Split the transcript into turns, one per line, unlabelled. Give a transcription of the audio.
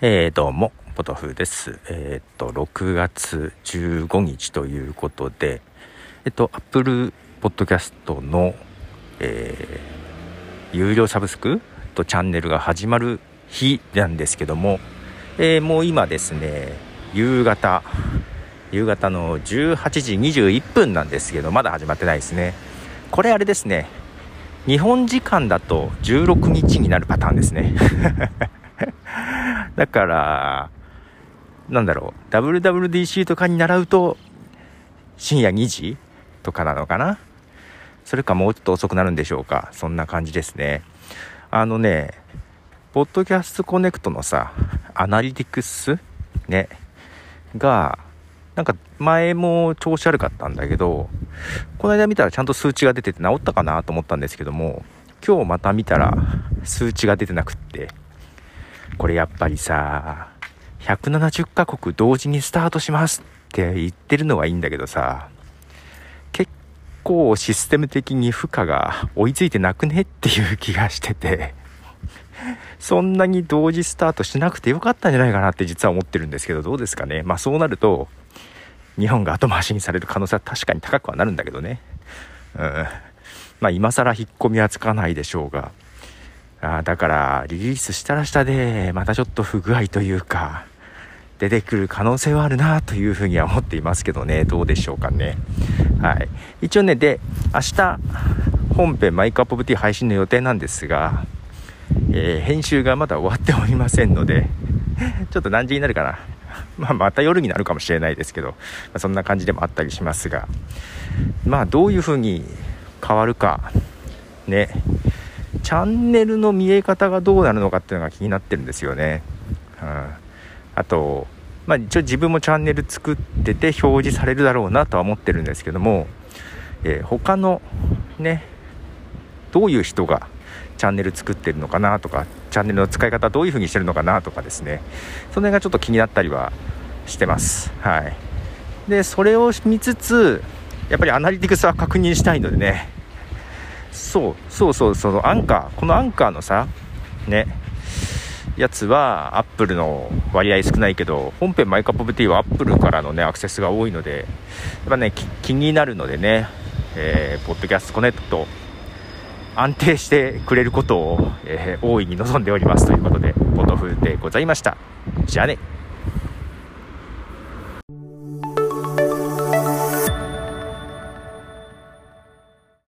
えー、どうも、ポトフです。えっ、と、6月15日ということで、えっ、と、Apple Podcast の、えー、有料サブスクとチャンネルが始まる日なんですけども、えー、もう今ですね、夕方、夕方の18時21分なんですけど、まだ始まってないですね。これあれですね、日本時間だと16日になるパターンですね。だから、なんだろう、WWDC とかに習うと、深夜2時とかなのかな？それかもうちょっと遅くなるんでしょうか？そんな感じですね。あのね、ポッドキャストコネクトのさ、アナリティクス？ね、が、なんか前も調子悪かったんだけど、この間見たらちゃんと数値が出てて治ったかなと思ったんですけども、今日また見たら数値が出てなくって、これやっぱりさ、170カ国同時にスタートしますって言ってるのはいいんだけどさ、結構システム的に負荷が追いついてなくねっていう気がしてて、そんなに同時スタートしなくてよかったんじゃないかなって実は思ってるんですけど、どうですかね？まあそうなると、日本が後回しにされる可能性は確かに高くはなるんだけどね。うん。まあ今更引っ込みはつかないでしょうが、あだからリリースしたらしたでまたちょっと不具合というか出てくる可能性はあるなというふうには思っていますけどね。どうでしょうかね。はい。一応ねで明日本編マイクアップオブティ配信の予定なんですが、えー、編集がまだ終わっておりませんので ちょっと何時になるかな。まあ、また夜になるかもしれないですけど、まあ、そんな感じでもあったりしますがまあどういうふうに変わるかね。チャンネルの見え方がどうなるのかっていうのが気になってるんですよね。うん、あと、まあ、一応自分もチャンネル作ってて表示されるだろうなとは思ってるんですけども、えー、他のねどういう人がチャンネル作ってるのかなとかチャンネルの使い方どういう風にしてるのかなとかですね。その辺がちょっと気になったりはしてます。はい。でそれを見つつやっぱりアナリティクスは確認したいのでね。そうそうそうそのアンカーこのアンカーのさねやつは Apple の割合少ないけど本編マイカップ T は Apple からのねアクセスが多いのでやっぱね気になるのでね、えー、 Podcasts Connect 安定してくれることを、えー、大いに望んでおりますということでポトフでございました。じゃあね。